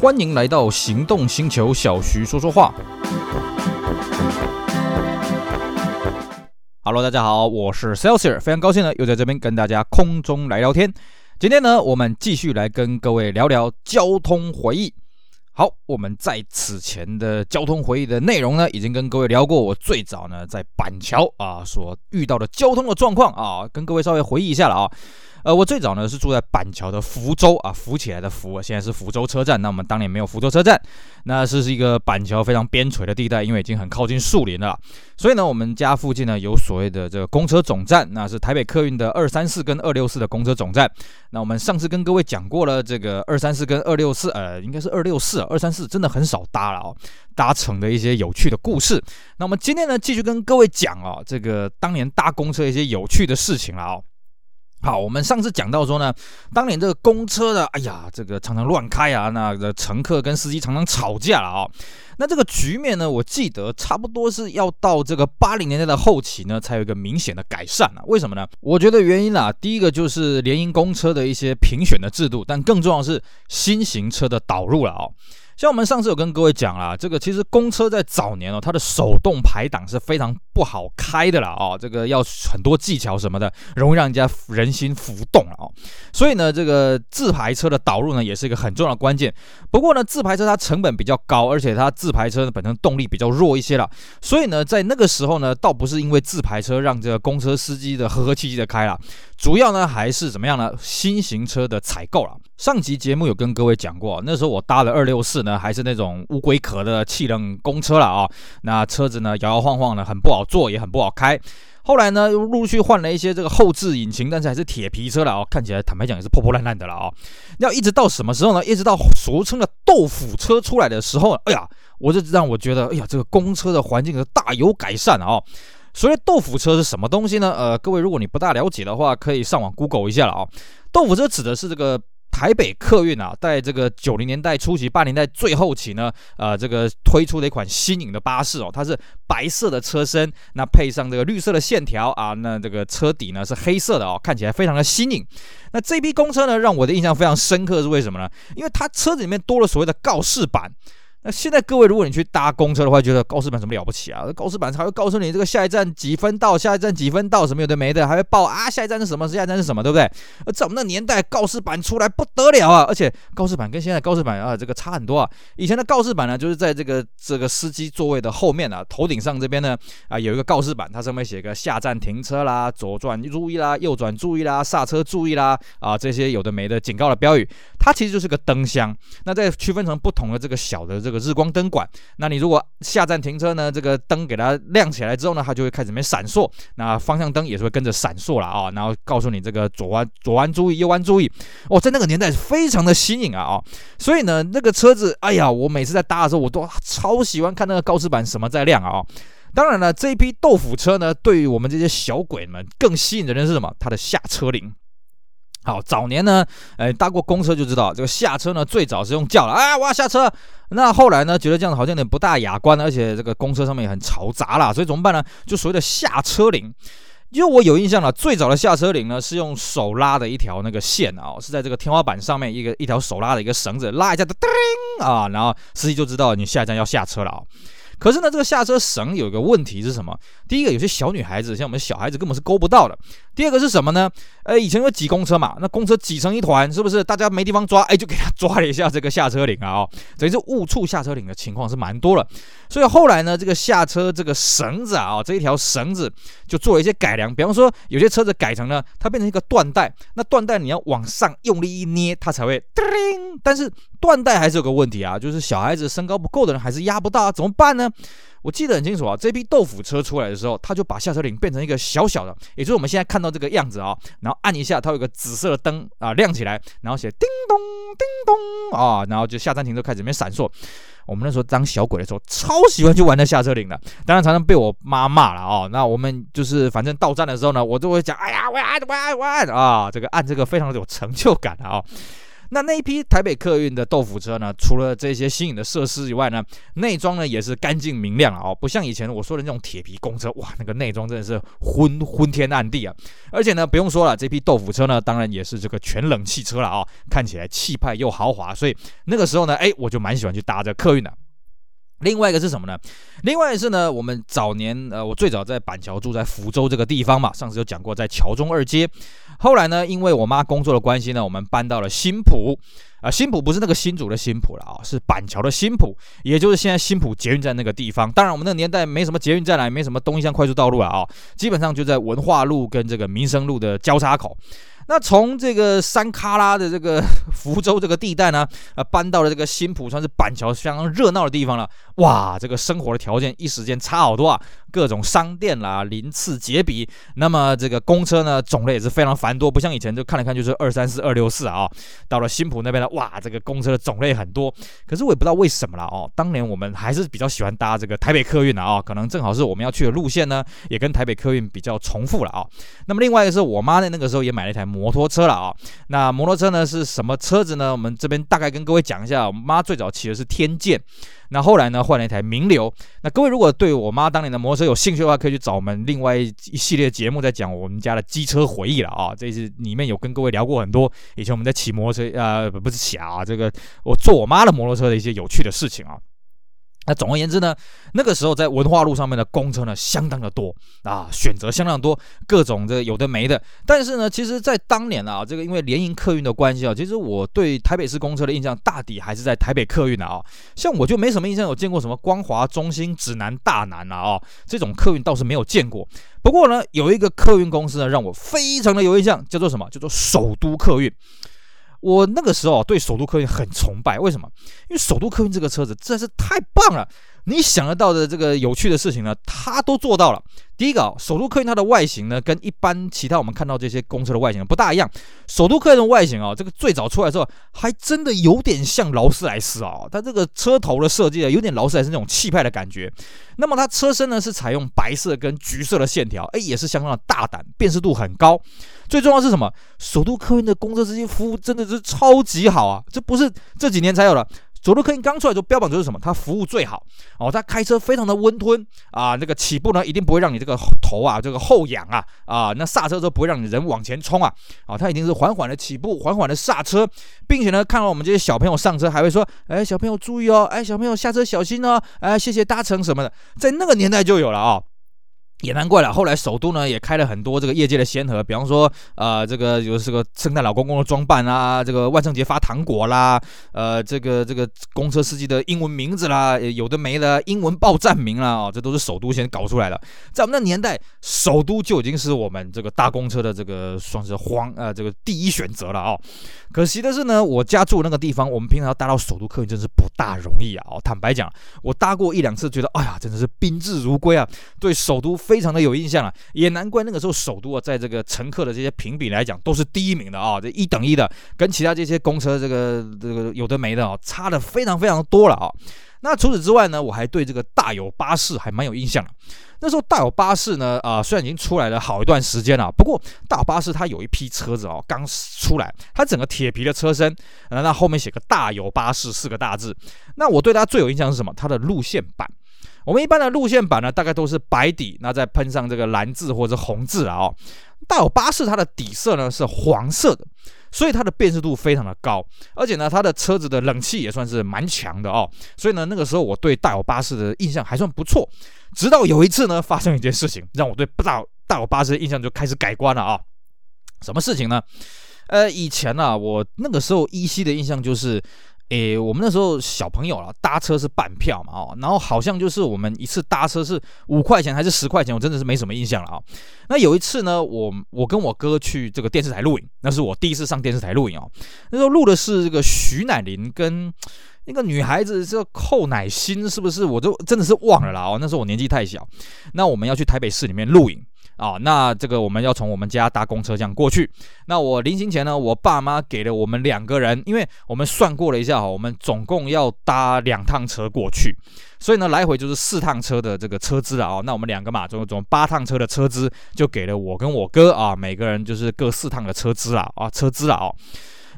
欢迎来到行动星球，小徐说说话。Hello，大家好，我是 Celsius，非常高兴呢，又在这边跟大家空中来聊天。今天呢，我们继续来跟各位聊聊交通回忆。好，我们在此前的交通回忆的内容呢，已经跟各位聊过。我最早呢，在板桥啊所遇到的交通的状况啊，跟各位稍微回忆一下了啊。呃，我最早呢是住在板桥的福州啊，浮起来的浮，现在是福州车站。那我们当年没有福州车站，那是是一个板桥非常边陲的地带，因为已经很靠近树林了，所以呢，我们家附近呢有所谓的这个公车总站，那是台北客运的二三四跟二六四的公车总站。那我们上次跟各位讲过了，这个二三四跟二六四，呃，应该是二六四，二三四真的很少搭了哦，搭乘的一些有趣的故事。那我们今天呢，继续跟各位讲哦，这个当年搭公车一些有趣的事情了哦。好，我们上次讲到说呢，当年这个公车的，哎呀，这个常常乱开啊，那个乘客跟司机常常吵架了啊、那这个局面呢，我记得差不多是要到这个八零年代的后期呢，才有一个明显的改善啊。为什么呢？我觉得原因啊，第一个就是联营公车的一些评选的制度，但更重要的是新型车的导入了啊、像我们上次有跟各位讲啦，这个其实公车在早年哦，它的手动排档是非常不好开的啦哦，这个要很多技巧什么的，容易让人家人心浮动了哦。所以呢，这个自排车的导入呢，也是一个很重要的关键。不过呢，自排车它成本比较高，而且它自排车本身动力比较弱一些了。所以呢，在那个时候呢，倒不是因为自排车让这个公车司机的和和气气的开了，主要呢还是怎么样呢？新型车的采购了。上集节目有跟各位讲过，那时候我搭了二六四呢，还是那种乌龟壳的气冷公车了啊、那车子呢摇摇晃晃的，很不好坐，也很不好开。后来呢又陆续换了一些这个后置引擎，但是还是铁皮车了啊、哦，看起来坦白讲也是破破烂烂的了啊、哦。要一直到什么时候呢？一直到俗称的豆腐车出来的时候，哎呀，我就让我觉得，哎呀，这个公车的环境是大有改善啊、哦。所谓豆腐车是什么东西呢？呃，各位如果你不大了解的话，可以上网 Google 一下了啊、哦。豆腐车指的是这个。台北客运啊，在这个九零年代初期、八零年代最后期呢，呃，这个推出的一款新颖的巴士哦，它是白色的车身，那配上这个绿色的线条啊，那这个车底呢是黑色的哦，看起来非常的新颖。那这批公车呢，让我的印象非常深刻，是为什么呢？因为它车子里面多了所谓的告示板。那现在各位，如果你去搭公车的话，觉得告示板什么了不起啊？告示板还会告诉你这个下一站几分到，下一站几分到，什么有的没的，还会报啊，下一站是什么，下一站是什么，对不对？而在我们那年代，告示板出来不得了啊！而且告示板跟现在告示板啊，这个差很多啊。以前的告示板呢，就是在这个这个司机座位的后面啊，头顶上这边呢啊有一个告示板，它上面写个下站停车啦，左转注意啦，右转注意啦，刹车注意啦啊这些有的没的警告的标语，它其实就是个灯箱。那再区分成不同的这个小的这个日光灯管。那你如果下站停车呢，这个灯给它亮起来之后呢，它就会开始没闪烁。那方向灯也是会跟着闪烁了啊，然后告诉你这个左弯左弯注意，右弯注意。哦，在那个年代非常的新颖啊啊，所以呢，那个车子，哎呀，我每次在搭的时候，我都超喜欢看那个告示板什么在亮啊。当然了，这一批豆腐车呢，对于我们这些小鬼们更吸引的人是什么？它的下车铃。好，早年呢，呃，搭过公车就知道，这个下车呢，最早是用叫了，啊，我要下车。那后来呢，觉得这样子好像有点不大雅观，而且这个公车上面也很嘈杂啦，所以怎么办呢？就所谓的下车铃。因为我有印象了，最早的下车铃呢，是用手拉的一条那个线啊，是在这个天花板上面一个一条手拉的一个绳子，拉一下的叮啊，然后司机就知道你下一站要下车了啊。可是呢，这个下车绳有一个问题是什么？第一个，有些小女孩子，像我们小孩子根本是勾不到的。第二个是什么呢？呃，以前有挤公车嘛，那公车挤成一团，是不是？大家没地方抓，哎，就给他抓了一下这个下车铃啊，哦，等于是误触下车铃的情况是蛮多了。所以后来呢，这个下车这个绳子啊，哦，这一条绳子就做了一些改良。比方说，有些车子改成呢，它变成一个缎带，那缎带你要往上用力一捏，它才会叮。但是缎带还是有个问题啊，就是小孩子身高不够的人还是压不到啊，怎么办呢？我记得很清楚啊，这批豆腐车出来的时候，他就把下车铃变成一个小小的，也就是我们现在看到这个样子啊。然后按一下，它有个紫色的灯啊亮起来，然后写叮咚叮咚啊，然后就下站停车开始面闪烁。我们那时候当小鬼的时候，超喜欢去玩那下车铃的，当然常常被我妈骂了啊。那我们就是反正到站的时候呢，我就会讲，哎呀，我按我按我按啊，这个按这个非常的有成就感啊。那那一批台北客运的豆腐车呢，除了这些新颖的设施以外呢，内装呢也是干净明亮啊，哦，不像以前我说的那种铁皮公车，哇，那个内装真的是昏昏天暗地啊。而且呢，不用说了，这批豆腐车呢，当然也是这个全冷汽车了啊，看起来气派又豪华，所以那个时候呢，哎，我就蛮喜欢去搭这客运的。另外一个是什么呢？另外是呢，我们早年呃，我最早在板桥住在福州这个地方嘛，上次有讲过，在桥中二街。后来呢，因为我妈工作的关系呢，我们搬到了新埔啊、新埔不是那个新竹的新埔了啊，是板桥的新埔，也就是现在新埔捷运站那个地方。当然，我们那个年代没什么捷运站了，也没什么东西向快速道路了啊，基本上就在文化路跟这个民生路的交叉口。那从这个山卡拉的这个福州这个地带呢，呃，搬到了这个新埔，算是板桥相当热闹的地方了。哇，这个生活的条件一时间差好多啊，各种商店啦，鳞次栉比。那么这个公车呢，种类也是非常繁多，不像以前就看了看就是二三四、二六四啊。到了新埔那边呢，哇，这个公车的种类很多。可是我也不知道为什么了哦，当年我们还是比较喜欢搭这个台北客运的啊，可能正好是我们要去的路线呢，也跟台北客运比较重复了啊。那么另外一个是我妈呢，那个时候也买了一台。摩托车了啊，那摩托车呢是什么车子呢？我们这边大概跟各位讲一下，我妈最早骑的是天剑，那后来呢换了一台名流。那各位如果对我妈当年的摩托车有兴趣的话，可以去找我们另外一系列节目在讲我们家的机车回忆了啊。这次里面有跟各位聊过很多以前我们在骑摩托车呃不是骑啊，这个我坐我妈的摩托车的一些有趣的事情啊。那总而言之呢，那个时候在文化路上面的公车呢，相当的多啊，选择相当多，各种这有的没的。但是呢，其实，在当年啊，这个因为联营客运的关系啊，其实我对台北市公车的印象大抵还是在台北客运的啊。像我就没什么印象，有见过什么光华、中心、指南、大南啊，这种客运倒是没有见过。不过呢，有一个客运公司呢，让我非常的有印象，叫做什么？叫做首都客运。我那个时候对首都客运很崇拜，为什么？因为首都客运这个车子真的是太棒了。你想得到的这个有趣的事情呢，它都做到了。第一个啊，首都客运它的外形呢，跟一般其他我们看到这些公车的外形不大一样。首都客运的外形啊，这个最早出来之后，还真的有点像劳斯莱斯啊。它这个车头的设计啊，有点劳斯莱斯那种气派的感觉。那么它车身呢，是采用白色跟橘色的线条，哎，也是相当的大胆，辨识度很高。最重要是什么？首都客运的公车司机服务真的是超级好啊！这不是这几年才有的。首都客运刚出来时候标榜就是什么？他服务最好哦，他开车非常的温吞啊，那个起步呢一定不会让你这个头啊这个后仰啊啊，那刹车都不会让你人往前冲啊啊，他一定是缓缓的起步，缓缓的刹车，并且呢，看到我们这些小朋友上车还会说，哎，小朋友注意哦，哎，小朋友下车小心哦，哎，谢谢搭乘什么的，在那个年代就有了啊、哦。也难怪了，后来首都呢也开了很多这个业界的先河，比方说，呃，这个有这个圣诞老公公的装扮啊，这个万圣节发糖果啦，呃，这个这个公车司机的英文名字啦，有的没的，英文报站名啦，哦，这都是首都先搞出来的。在我们那年代，首都就已经是我们这个搭公车的这个算是皇呃这个第一选择了哦。可惜的是呢，我家住那个地方，我们平常要搭到首都客运真是不大容易啊。哦，坦白讲，我搭过一两次，觉得哎呀，真的是宾至如归啊，对首都。非常的有印象了，也难怪那个时候首都啊，在这个乘客的这些评比来讲，都是第一名的啊，这一等一的，跟其他这些公车这个这个有的没的啊，差的非常非常多了啊。那除此之外呢，我还对这个大有巴士还蛮有印象的。那时候大有巴士呢，啊，虽然已经出来了好一段时间了，不过大巴士它有一批车子哦，刚出来，它整个铁皮的车身，那后面写个大有巴士四个大字。那我对它最有印象是什么？它的路线板。我们一般的路线板呢，大概都是白底，那再喷上这个蓝字或者红字啊。哦，大有巴士它的底色呢是黄色的，所以它的辨识度非常的高，而且呢，它的车子的冷气也算是蛮强的哦。所以呢，那个时候我对大有巴士的印象还算不错。直到有一次呢，发生一件事情，让我对大大有巴士的印象就开始改观了啊。什么事情呢？呃，以前呢，我那个时候依稀的印象就是。诶，我们那时候小朋友了，搭车是半票嘛，哦，然后好像就是我们一次搭车是五块钱还是十块钱，我真的是没什么印象了啊。那有一次呢，我我跟我哥去这个电视台录影，那是我第一次上电视台录影哦。那时候录的是这个徐乃麟跟一个女孩子叫寇乃馨，是不是？我都真的是忘了啦哦。那时候我年纪太小，那我们要去台北市里面录影。啊、哦，那这个我们要从我们家搭公车这样过去。那我临行前呢，我爸妈给了我们两个人，因为我们算过了一下哈，我们总共要搭两趟车过去，所以呢，来回就是四趟车的这个车资了啊。那我们两个嘛，总总八趟车的车资就给了我跟我哥啊，每个人就是各四趟的车资啊啊车资了哦。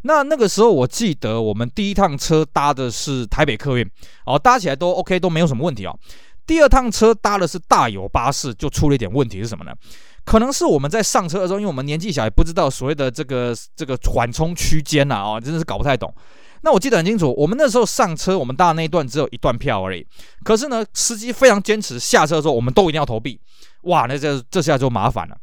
那那个时候我记得我们第一趟车搭的是台北客运，哦，搭起来都 OK，都没有什么问题哦。第二趟车搭的是大有巴士，就出了一点问题是什么呢？可能是我们在上车的时候，因为我们年纪小，也不知道所谓的这个这个缓冲区间呐，哦，真的是搞不太懂。那我记得很清楚，我们那时候上车，我们搭的那一段只有一段票而已。可是呢，司机非常坚持，下车的时候我们都一定要投币。哇，那这这下就麻烦了。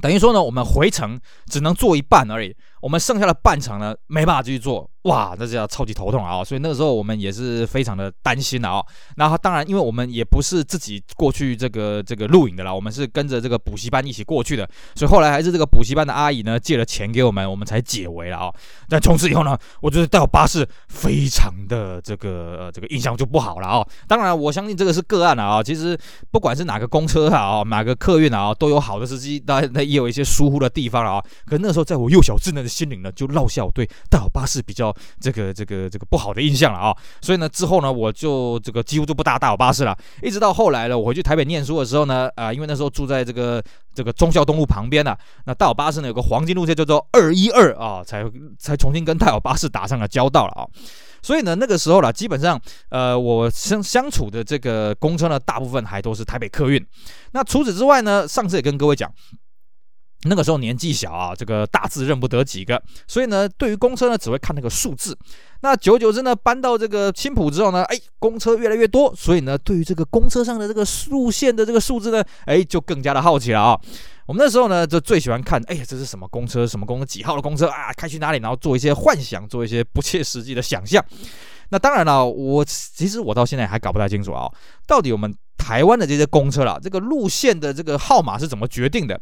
等于说呢，我们回程只能坐一半而已，我们剩下的半场呢，没办法继续做。哇，那这叫超级头痛啊！所以那个时候我们也是非常的担心的啊。然后当然，因为我们也不是自己过去这个这个录影的啦，我们是跟着这个补习班一起过去的，所以后来还是这个补习班的阿姨呢借了钱给我们，我们才解围了啊。但从此以后呢，我觉得到巴士非常的这个呃这个印象就不好了啊。当然，我相信这个是个案了啊。其实不管是哪个公车啊，哪个客运啊，都有好的司机，当然也有一些疏忽的地方了啊。可那时候在我幼小稚嫩的心灵呢，就落下我对大有巴士比较。这个这个这个不好的印象了啊，所以呢之后呢我就这个几乎就不搭大有巴士了，一直到后来了，我回去台北念书的时候呢，啊、因为那时候住在这个这个忠孝东路旁边呢、啊，那大有巴士呢有个黄金路线叫做二一二啊，才才重新跟大有巴士打上了交道了啊，所以呢那个时候了，基本上呃我相相处的这个公车呢，大部分还都是台北客运，那除此之外呢，上次也跟各位讲。那个时候年纪小啊，这个大字认不得几个，所以呢，对于公车呢，只会看那个数字。那久久之呢，搬到这个青埔之后呢，哎，公车越来越多，所以呢，对于这个公车上的这个路线的这个数字呢，哎，就更加的好奇了啊。我们那时候呢，就最喜欢看，哎呀，这是什么公车？什么公车？几号的公车啊？开去哪里？然后做一些幻想，做一些不切实际的想象。那当然了，我其实我到现在还搞不太清楚啊，到底我们台湾的这些公车啦，这个路线的这个号码是怎么决定的？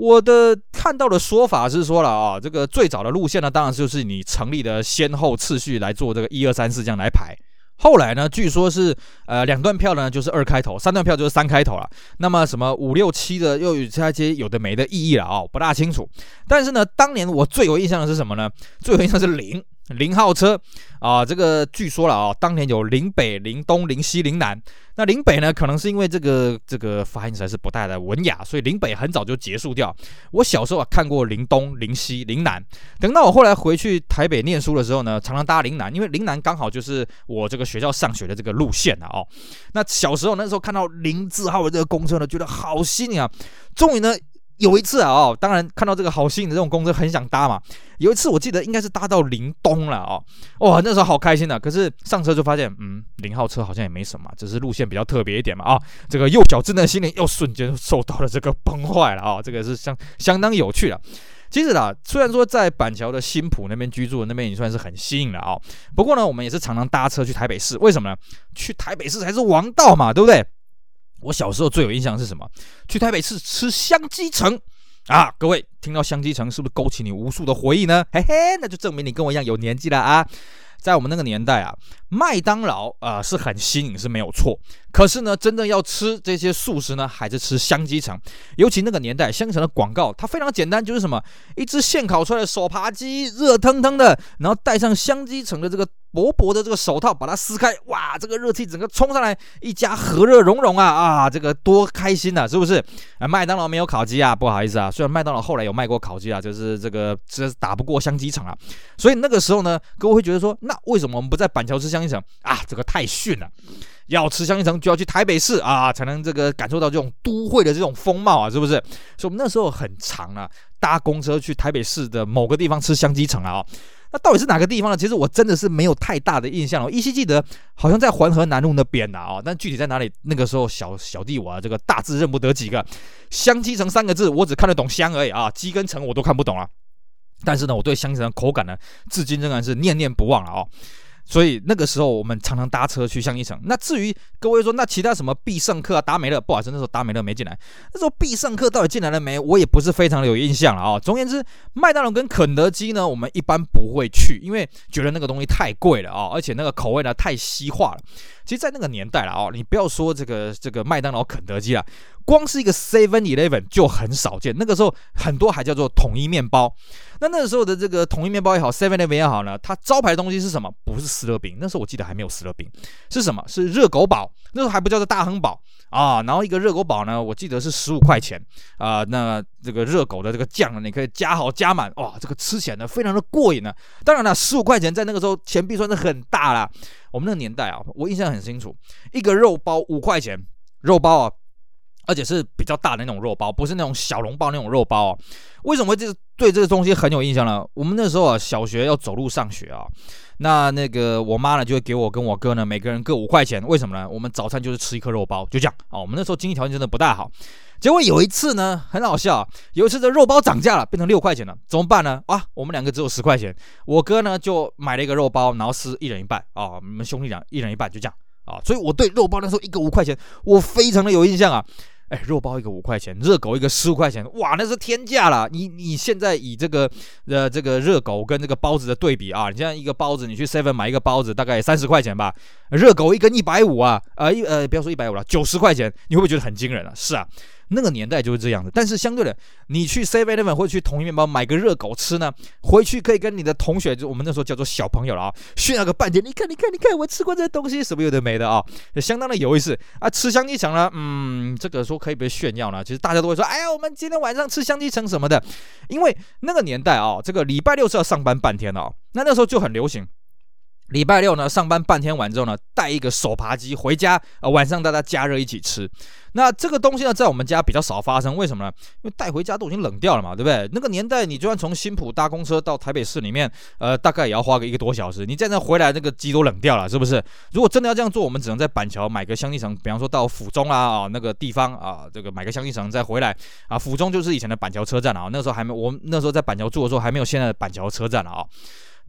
我的看到的说法是说了啊，这个最早的路线呢，当然就是你成立的先后次序来做这个一二三四这样来排。后来呢，据说是呃两段票呢就是二开头，三段票就是三开头了。那么什么五六七的又有这些有的没的意义了啊，不大清楚。但是呢，当年我最有印象的是什么呢？最有印象是零。零号车啊，这个据说了啊，当年有零北、零东、零西、零南。那零北呢，可能是因为这个这个发音实在是不太的文雅，所以零北很早就结束掉。我小时候啊看过零东、零西、零南。等到我后来回去台北念书的时候呢，常常搭零南，因为零南刚好就是我这个学校上学的这个路线了哦。那小时候那时候看到零字号的这个公车呢，觉得好新颖啊！终于呢。有一次啊，当然看到这个好新颖的这种公车，很想搭嘛。有一次我记得应该是搭到林东了哦，哇，那时候好开心的。可是上车就发现，嗯，零号车好像也没什么，只是路线比较特别一点嘛啊。这个幼小稚嫩的心灵又瞬间受到了这个崩坏了啊。这个是相相当有趣的。其实啦，虽然说在板桥的新埔那边居住，那边也算是很新颖的啊。不过呢，我们也是常常搭车去台北市，为什么呢？去台北市才是王道嘛，对不对？我小时候最有印象是什么？去台北市吃香鸡城啊！各位听到香鸡城是不是勾起你无数的回忆呢？嘿嘿，那就证明你跟我一样有年纪了啊！在我们那个年代啊，麦当劳啊、是很新颖是没有错，可是呢，真正要吃这些速食呢，还是吃香鸡城。尤其那个年代，香鸡城的广告它非常简单，就是什么一只现烤出来的手扒鸡，热腾腾的，然后带上香鸡城的这个。薄薄的这个手套，把它撕开，哇，这个热气整个冲上来，一家和热融融啊啊，这个多开心呐，是不是？啊，麦当劳没有烤鸡啊，不好意思啊，虽然麦当劳后来有卖过烤鸡啊，就是这个这打不过香鸡场啊，所以那个时候呢，各位会觉得说，那为什么我们不在板桥吃香鸡场啊？这个太逊了，要吃香鸡城就要去台北市啊，才能这个感受到这种都会的这种风貌啊，是不是？所以我们那时候很长啊，搭公车去台北市的某个地方吃香鸡城啊。那到底是哪个地方呢？其实我真的是没有太大的印象了。我依稀记得好像在环河南路那边的啊，但具体在哪里，那个时候小小弟我啊，这个大字认不得几个。香鸡城三个字，我只看得懂香而已啊，鸡跟城我都看不懂啊。但是呢，我对香鸡城的口感呢，至今仍然是念念不忘了啊。所以那个时候我们常常搭车去香鸡城。那至于各位说，那其他什么必胜客啊、达美乐，不好意思，那时候达美乐没进来。那时候必胜客到底进来了没？我也不是非常的有印象了啊。总而言之，麦当劳跟肯德基呢，我们一般不会去，因为觉得那个东西太贵了啊，而且那个口味呢太西化了。其实，在那个年代了哦，你不要说这个这个麦当劳、肯德基了，光是一个 Seven Eleven 就很少见。那个时候很多还叫做统一面包。那那个时候的这个统一面包也好，Seven Eleven 也好呢，它招牌的东西是什么？不是思乐饼，那时候我记得还没有思乐饼，是什么？是热狗堡。那时候还不叫做大亨堡啊。然后一个热狗堡呢，我记得是十五块钱啊。那这个热狗的这个酱呢，你可以加好加满，哇，这个吃起来呢非常的过瘾呢。当然了，十五块钱在那个时候钱币算是很大了。我们那个年代啊，我印象很清楚，一个肉包五块钱，肉包啊。而且是比较大的那种肉包，不是那种小笼包那种肉包啊。为什么会这对这个东西很有印象了？我们那时候啊，小学要走路上学啊，那那个我妈呢就会给我跟我哥呢每个人各五块钱。为什么呢？我们早餐就是吃一颗肉包，就这样啊。我们那时候经济条件真的不大好。结果有一次呢，很好笑，有一次这肉包涨价了，变成六块钱了，怎么办呢？啊，我们两个只有十块钱，我哥呢就买了一个肉包，然后是一人一半啊。我们兄弟俩一人一半，就这样啊。所以我对肉包那时候一个五块钱，我非常的有印象啊。哎，肉包一个五块钱，热狗一个十五块钱，哇，那是天价了。你你现在以这个呃这个热狗跟这个包子的对比啊，你像一个包子，你去 seven 买一个包子，大概三十块钱吧，热狗一根一百五啊，呃一呃不要说一百五了，九十块钱，你会不会觉得很惊人啊？是啊。那个年代就是这样子，但是相对的，你去 Seven Eleven 或者去统一面包买个热狗吃呢，回去可以跟你的同学，就我们那时候叫做小朋友了啊，炫耀个半天。你看，你看，你看，我吃过这东西，什么有的没的啊，相当的有意思啊。吃香鸡城呢，嗯，这个说可以不可以炫耀呢？其实大家都会说，哎呀，我们今天晚上吃香鸡城什么的，因为那个年代啊，这个礼拜六是要上班半天的啊，那那时候就很流行。礼拜六呢，上班半天完之后呢，带一个手扒鸡回家，呃，晚上大家加热一起吃。那这个东西呢，在我们家比较少发生，为什么呢？因为带回家都已经冷掉了嘛，对不对？那个年代，你就算从新埔搭公车到台北市里面，呃，大概也要花个一个多小时。你在那回来，那个鸡都冷掉了，是不是？如果真的要这样做，我们只能在板桥买个香鸡城，比方说到府中啊啊那个地方啊，这个买个香鸡城再回来啊。府中就是以前的板桥车站啊，那时候还没，我们那时候在板桥住的时候还没有现在的板桥车站了啊。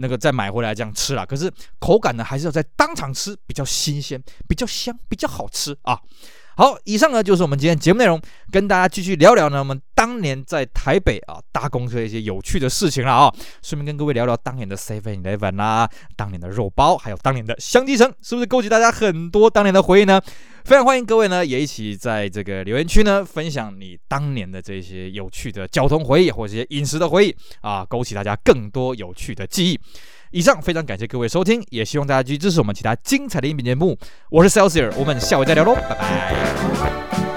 那个再买回来这样吃了，可是口感呢还是要在当场吃比较新鲜、比较香、比较好吃啊。好，以上呢就是我们今天节目内容，跟大家继续聊聊呢我们当年在台北啊搭公车一些有趣的事情了啊。顺便跟各位聊聊当年的 Seven Eleven 啦，当年的肉包，还有当年的香鸡城，是不是勾起大家很多当年的回忆呢？非常欢迎各位呢，也一起在这个留言区呢分享你当年的这些有趣的交通回忆或者一些饮食的回忆啊，勾起大家更多有趣的记忆。以上非常感谢各位收听，也希望大家继续支持我们其他精彩的音频节目。我是 Celsius，我们下回再聊喽，拜拜。